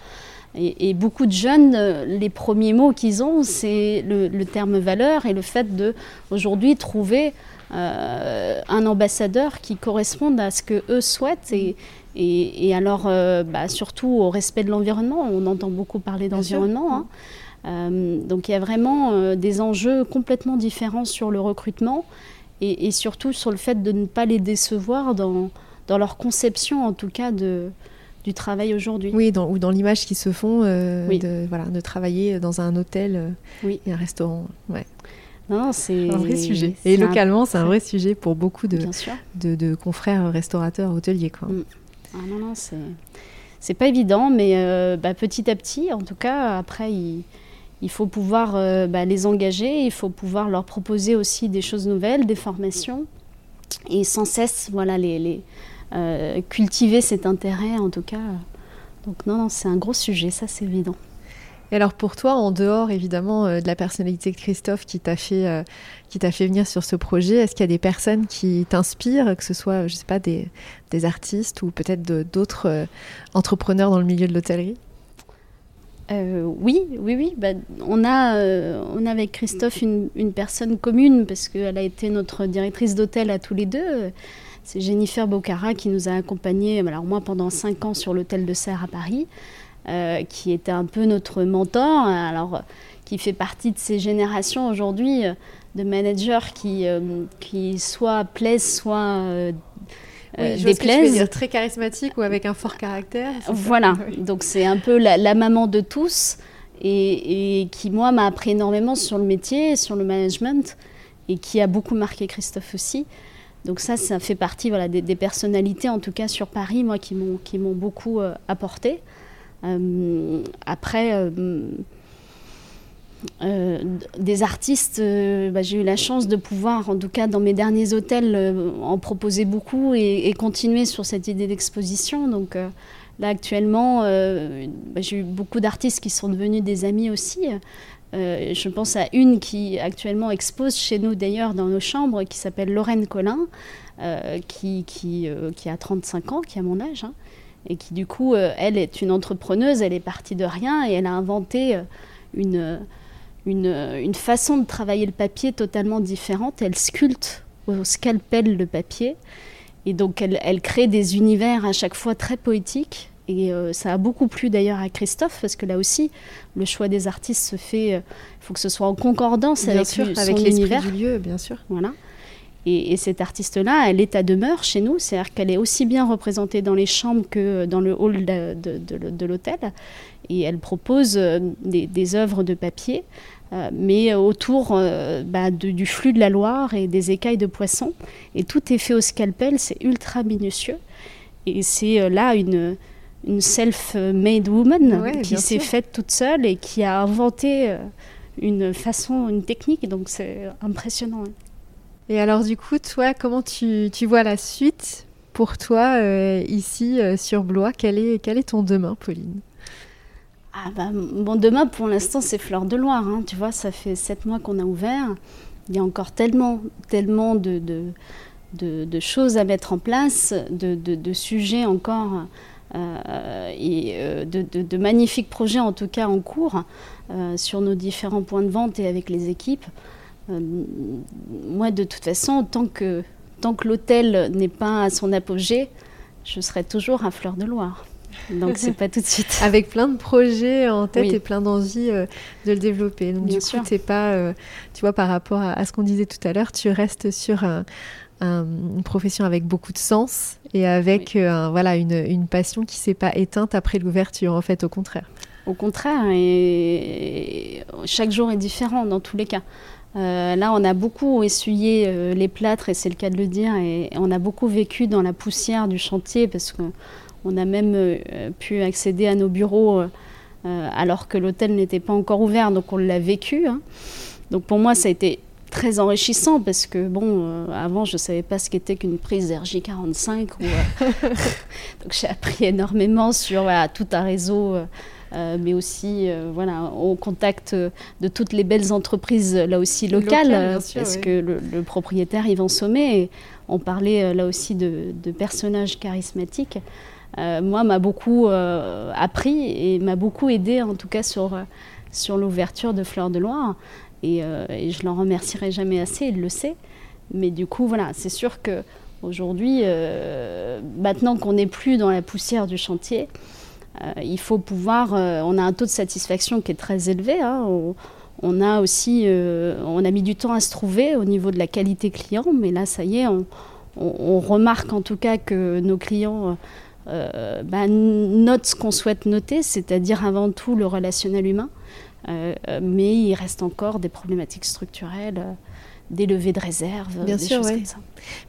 Et, beaucoup de jeunes, les premiers mots qu'ils ont, c'est le, le, terme valeur et le fait de aujourd'hui trouver euh, un ambassadeur qui corresponde à ce que eux souhaitent et, et, alors euh, bah, surtout au respect de l'environnement. On entend beaucoup parler d'environnement. Hein. Euh, donc il y a vraiment des enjeux complètement différents sur le recrutement et, surtout sur le fait de ne pas les décevoir dans, dans leur conception en tout cas de, du travail aujourd'hui.
Oui, dans, ou dans l'image qu'ils se font de, voilà, de travailler dans un hôtel et un restaurant. Ouais.
Non, c'est
un vrai sujet. Et localement, c'est un vrai sujet pour beaucoup de, de, confrères restaurateurs, hôteliers. Quoi. Mm.
Ah, non, non, c'est pas évident, mais euh, bah, petit à petit, en tout cas, après, il, il faut pouvoir euh, bah, les engager, il faut pouvoir leur proposer aussi des choses nouvelles, des formations, et sans cesse, voilà, les, euh, cultiver cet intérêt, en tout cas. Donc non, non c'est un gros sujet, ça c'est évident.
Et alors pour toi, en dehors évidemment euh, de la personnalité de Christophe qui t'a fait, fait venir sur ce projet, est-ce qu'il y a des personnes qui t'inspirent, que ce soit, je sais pas, des, des artistes ou peut-être d'autres entrepreneurs dans le milieu de l'hôtellerie?
Oui, oui, oui. Bah, on, a, on a avec Christophe une, personne commune parce qu'elle a été notre directrice d'hôtel à tous les deux. C'est Jennifer Bocara qui nous a accompagnés, alors moi pendant cinq ans sur l'hôtel de Serre à Paris. Euh, qui était un peu notre mentor, alors qui fait partie de ces générations aujourd'hui euh, de managers qui, euh, qui soit plaisent, soit
oui, déplaisent. dire, très charismatique ou avec un fort caractère.
Voilà, donc c'est un peu la, maman de tous et, et qui, moi, m'a appris énormément sur le métier, sur le management et qui a beaucoup marqué Christophe aussi. Donc ça, ça fait partie voilà, des, personnalités, en tout cas sur Paris, moi, qui m'ont beaucoup apporté. Euh, après, euh, euh, des artistes, bah, j'ai eu la chance de pouvoir, en tout cas dans mes derniers hôtels, en proposer beaucoup et, continuer sur cette idée d'exposition. Donc là actuellement, bah, j'ai eu beaucoup d'artistes qui sont devenus des amis aussi. je pense à une qui actuellement expose chez nous d'ailleurs dans nos chambres, qui s'appelle Lorraine Collin, qui, qui, qui, a 35 ans, qui a mon âge. Hein et qui du coup, euh, elle est une entrepreneuse, elle est partie de rien et elle a inventé euh, une, une, une, façon de travailler le papier totalement différente. Elle sculpte au scalpel le papier et donc elle, elle crée des univers à chaque fois très poétiques. Et euh, ça a beaucoup plu d'ailleurs à Christophe, parce que là aussi, le choix des artistes se fait. Il faut que ce soit en concordance avec,
sûr,
son
avec
l'esprit
du lieu, bien sûr.
Voilà. Et, cette artiste-là, elle est à demeure chez nous, c'est-à-dire qu'elle est aussi bien représentée dans les chambres que dans le hall de, l'hôtel. Et elle propose euh, des, œuvres de papier, euh, mais autour euh, bah, du flux de la Loire et des écailles de poisson. Et tout est fait au scalpel, c'est ultra minutieux. Et c'est là une, une self-made woman qui s'est faite toute seule et qui a inventé une façon, une technique. Donc c'est impressionnant. Hein.
Et alors du coup, toi, comment tu, tu vois la suite pour toi euh, ici euh, sur Blois? Quel est, quel est ton demain, Pauline?
Ah bah, Mon demain, pour l'instant, c'est Fleur de Loire. Hein. Tu vois, ça fait sept mois qu'on a ouvert. Il y a encore tellement, tellement de, choses à mettre en place, de, sujets encore euh, et de, magnifiques projets en tout cas en cours sur nos différents points de vente et avec les équipes. Euh, moi, de toute façon, tant que, tant que l'hôtel n'est pas à son apogée, je serai toujours à Fleur de Loire. Donc c'est *laughs* pas tout de suite.
Avec plein de projets en tête et plein d'envie euh, de le développer. Donc du coup, c'est pas, euh, tu vois, par rapport à, ce qu'on disait tout à l'heure, tu restes sur une profession avec beaucoup de sens et avec voilà une, une, passion qui s'est pas éteinte après l'ouverture. En fait, au contraire.
Au contraire, et chaque jour est différent dans tous les cas. Euh, là, on a beaucoup essuyé euh, les plâtres, et c'est le cas de le dire, et, on a beaucoup vécu dans la poussière du chantier parce qu'on a même euh, pu accéder à nos bureaux alors que l'hôtel n'était pas encore ouvert, donc on l'a vécu. Hein. Donc pour moi, ça a été très enrichissant parce que bon, avant je savais pas ce qu'était qu'une prise RJ45 *laughs* donc j'ai appris énormément sur tout un réseau euh, mais aussi euh, voilà, au contact de toutes les belles entreprises là aussi locales, euh, parce que le, propriétaire Yvan Sommet, on parlait là aussi de, personnages charismatiques. Moi, m'a beaucoup appris et m'a beaucoup aidé, en tout cas, sur, sur l'ouverture de Fleurs de Loire. Et, et je l'en remercierai jamais assez, il le sait. Mais du coup, voilà, c'est sûr que aujourd'hui, maintenant qu'on n'est plus dans la poussière du chantier, euh, il faut pouvoir. Euh, on a un taux de satisfaction qui est très élevé. Hein. on, a aussi, euh, on a mis du temps à se trouver au niveau de la qualité client, mais là, ça y est, on, remarque en tout cas que nos clients bah, notent ce qu'on souhaite noter, c'est-à-dire avant tout le relationnel humain. mais il reste encore des problématiques structurelles des levées de réserve,
Bien sûr, choses comme ça.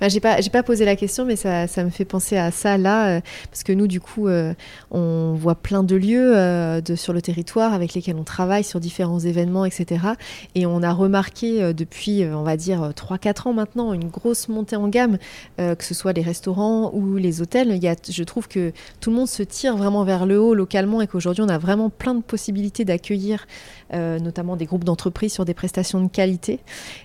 J'ai pas, j'ai pas posé la question, mais ça, ça, me fait penser à ça là, euh, parce que nous, du coup, euh, on voit plein de lieux euh, de, sur le territoire avec lesquels on travaille sur différents événements, etc. Et on a remarqué depuis, on va dire, 3-4 ans maintenant, une grosse montée en gamme, que ce soit les restaurants ou les hôtels. Il y a, je trouve que tout le monde se tire vraiment vers le haut localement et qu'aujourd'hui, on a vraiment plein de possibilités d'accueillir notamment des groupes d'entreprises sur des prestations de qualité.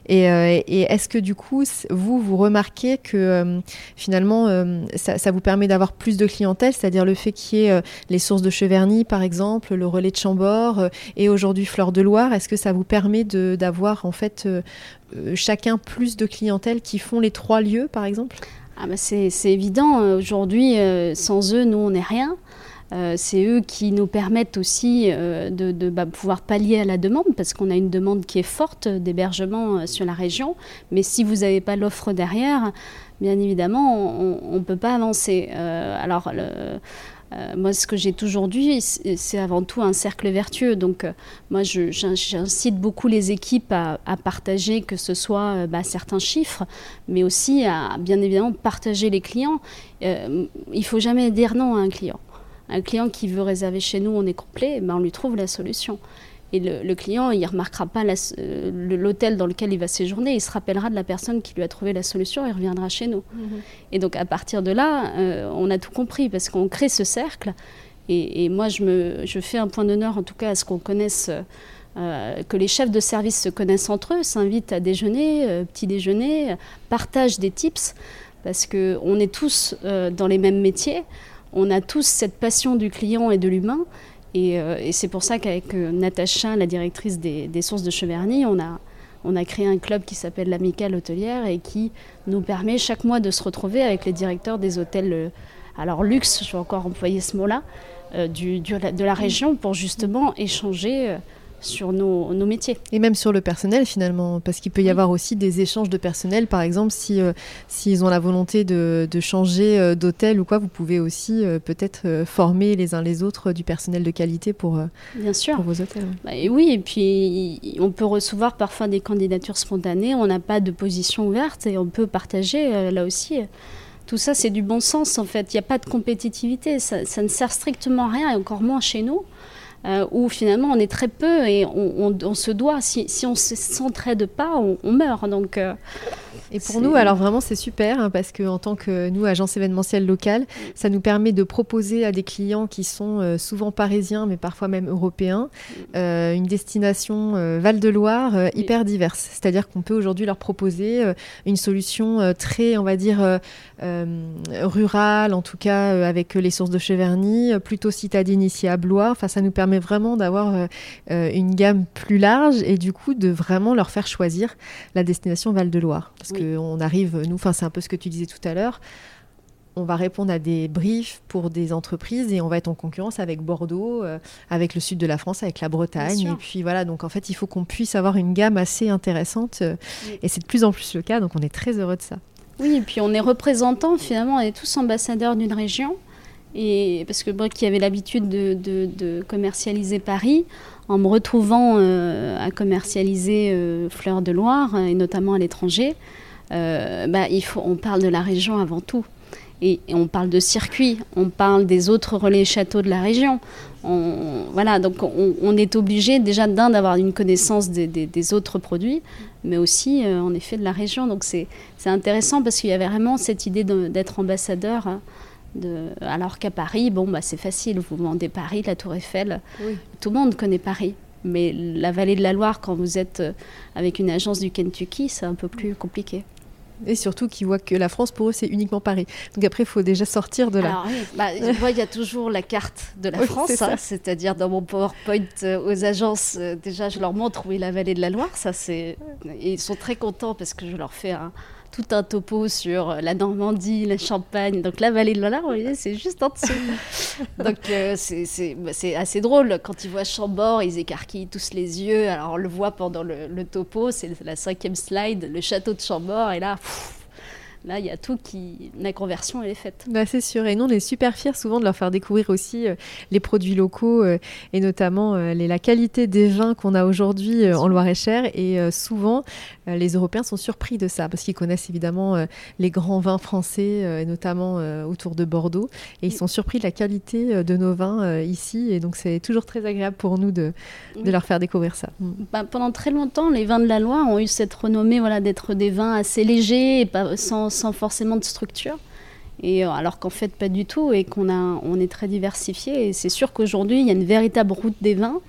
Et, et est-ce que du coup, vous, vous remarquez que euh, finalement, euh, ça, vous permet d'avoir plus de clientèle, c'est-à-dire le fait qu'il y ait euh, les sources de Cheverny, par exemple, le relais de Chambord et aujourd'hui Fleur de Loire, est-ce que ça vous permet d'avoir en fait chacun plus de clientèle qui font les trois lieux, par exemple?
Ah bah c'est évident. Aujourd'hui, sans eux, nous, on n'est rien. Euh, c'est eux qui nous permettent aussi euh, de, bah, pouvoir pallier à la demande, parce qu'on a une demande qui est forte d'hébergement euh, sur la région. Mais si vous n'avez pas l'offre derrière, bien évidemment, on ne peut pas avancer. alors, moi, ce que j'ai toujours dit, c'est avant tout un cercle vertueux. Donc, moi, j'incite beaucoup les équipes à, partager, que ce soit bah, certains chiffres, mais aussi à, bien évidemment, partager les clients. il ne faut jamais dire non à un client. Un client qui veut réserver chez nous, on est complet, ben on lui trouve la solution. Et le, client, il ne remarquera pas euh, l'hôtel dans lequel il va séjourner, il se rappellera de la personne qui lui a trouvé la solution et reviendra chez nous. Mhm. Et donc à partir de là, euh, on a tout compris parce qu'on crée ce cercle. Et, moi, je, me, je, fais un point d'honneur en tout cas à ce qu'on connaisse, euh, que les chefs de service se connaissent entre eux, s'invitent à déjeuner, petit déjeuner, partagent des tips parce qu'on est tous dans les mêmes métiers on a tous cette passion du client et de l'humain. Et, euh, c'est pour ça qu'avec euh, Natacha, la directrice des, sources de Cheverny, on a, on a créé un club qui s'appelle l'Amicale Hôtelière et qui nous permet chaque mois de se retrouver avec les directeurs des hôtels, euh, alors luxe, je vais encore employer ce mot-là, de la région pour justement échanger sur nos, métiers.
Et même sur le personnel finalement, parce qu'il peut y avoir aussi des échanges de personnel. Par exemple, si euh, s'ils ont la volonté de, changer euh, d'hôtel ou quoi, vous pouvez aussi euh, peut-être former les uns les autres du personnel de qualité pour,
Bien sûr.
vos hôtels.
Bah, et oui, et puis on peut recevoir parfois des candidatures spontanées. On n'a pas de position ouverte et on peut partager là aussi. Tout ça, c'est du bon sens en fait. Il n'y a pas de compétitivité. Ça, ça, ne sert strictement à rien et encore moins chez nous. Euh, où finalement on est très peu et on, se doit, si, si on ne s'entraide pas, on, meurt. Donc,
euh, et pour nous, alors vraiment c'est super hein, parce que en tant que nous, agence événementielle locale, ça nous permet de proposer à des clients qui sont euh, souvent parisiens mais parfois même européens une destination Val-de-Loire hyper diverse. C'est-à-dire qu'on peut aujourd'hui leur proposer une solution très, on va dire, rurale, en tout cas avec les sources de Cheverny, plutôt citadine ici à Blois. Enfin, ça nous permet vraiment d'avoir euh, euh, une gamme plus large et du coup de vraiment leur faire choisir la destination Val-de-Loire. Parce qu'on arrive, nous, c'est un peu ce que tu disais tout à l'heure, on va répondre à des briefs pour des entreprises et on va être en concurrence avec Bordeaux, euh, avec le sud de la France, avec la Bretagne. Et puis voilà, donc en fait, il faut qu'on puisse avoir une gamme assez intéressante et c'est de plus en plus le cas, donc on est très heureux de ça.
Oui, et puis on est représentant, finalement, on est tous ambassadeurs d'une région. Et parce que moi qui avais l'habitude de, commercialiser Paris, en me retrouvant euh, à commercialiser euh, Fleurs de Loire, et notamment à l'étranger, euh, bah, il faut, on parle de la région avant tout. Et, on parle de circuit, on parle des autres relais châteaux de la région. voilà, donc on, est obligé déjà d'un d'avoir une connaissance des, autres produits, mais aussi euh, en effet de la région. Donc c'est intéressant parce qu'il y avait vraiment cette idée d'être ambassadeur. Hein, de, alors qu'à Paris, bon, bah, c'est facile, vous vendez Paris, la Tour Eiffel, tout le monde connaît Paris. Mais la vallée de la Loire, quand vous êtes euh, avec une agence du Kentucky, c'est un peu plus compliqué.
Et surtout qu'ils voient que la France, pour eux, c'est uniquement Paris. Donc après, il faut déjà sortir de là.
Alors, oui, bah, moi, il y a toujours la carte de la France, hein, c'est-à-dire dans mon PowerPoint euh, aux agences, euh, déjà, je leur montre où est la vallée de la Loire. Ça, c'est... Et ils sont très contents parce que je leur fais un, tout un topo sur la Normandie, la Champagne, donc la vallée de la Loire, c'est juste en dessous. *laughs* donc euh, bah, c'est assez drôle. Quand ils voient Chambord, ils écarquillent tous les yeux. Alors on le voit pendant le, le topo, c'est la cinquième slide, le château de Chambord, et là, Là, il y a tout qui. La conversion, elle est faite.
Bah, c'est sûr. Et nous, on est super fiers souvent de leur faire découvrir aussi euh, les produits locaux euh, et notamment euh, la qualité des vins qu'on a aujourd'hui en Loire-et-Cher. Et souvent, les Européens sont surpris de ça parce qu'ils connaissent évidemment les grands vins français, et notamment autour de Bordeaux. Et ils sont surpris de la qualité de nos vins ici. Et donc, c'est toujours très agréable pour nous de, de leur faire découvrir ça.
Mm. Bah, pendant très longtemps, les vins de la Loire ont eu cette renommée voilà, d'être des vins assez légers et pas, sans sans forcément de structure. Et euh, alors qu'en fait pas du tout et qu'on a, on est très diversifié. Et c'est sûr qu'aujourd'hui il y a une véritable route des vins.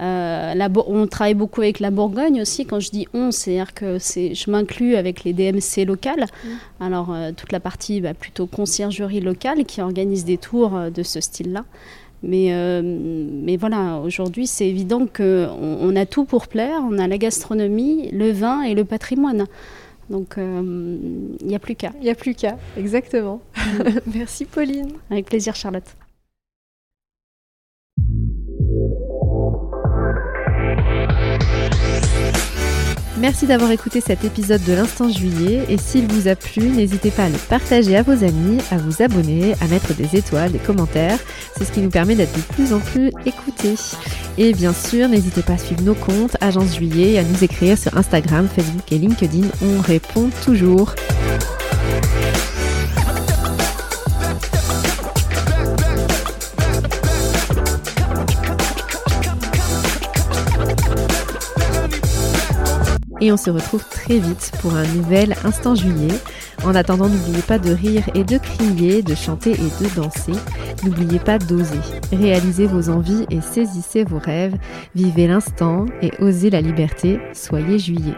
Euh, on travaille beaucoup avec la Bourgogne aussi. Quand je dis on, c'est-à-dire que je m'inclus avec les DMC locales. Mmh. Alors euh, toute la partie bah, plutôt conciergerie locale qui organise des tours de ce style-là. Mais, mais voilà, aujourd'hui c'est évident qu'on on a tout pour plaire. On a la gastronomie, le vin et le patrimoine. Donc il euh, n'y a plus qu'à.
Il n'y a plus qu'à, exactement. *laughs* Merci Pauline.
Avec plaisir Charlotte.
Merci d'avoir écouté cet épisode de l'Instant Juillet et s'il vous a plu, n'hésitez pas à le partager à vos amis, à vous abonner, à mettre des étoiles, des commentaires. C'est ce qui nous permet d'être de plus en plus écoutés. Et bien sûr, n'hésitez pas à suivre nos comptes Agence Juillet et à nous écrire sur Instagram, Facebook et LinkedIn. On répond toujours. Et on se retrouve très vite pour un nouvel Instant Juillet. En attendant, n'oubliez pas de rire et de crier, de chanter et de danser. N'oubliez pas d'oser. Réalisez vos envies et saisissez vos rêves. Vivez l'instant et osez la liberté. Soyez juillet.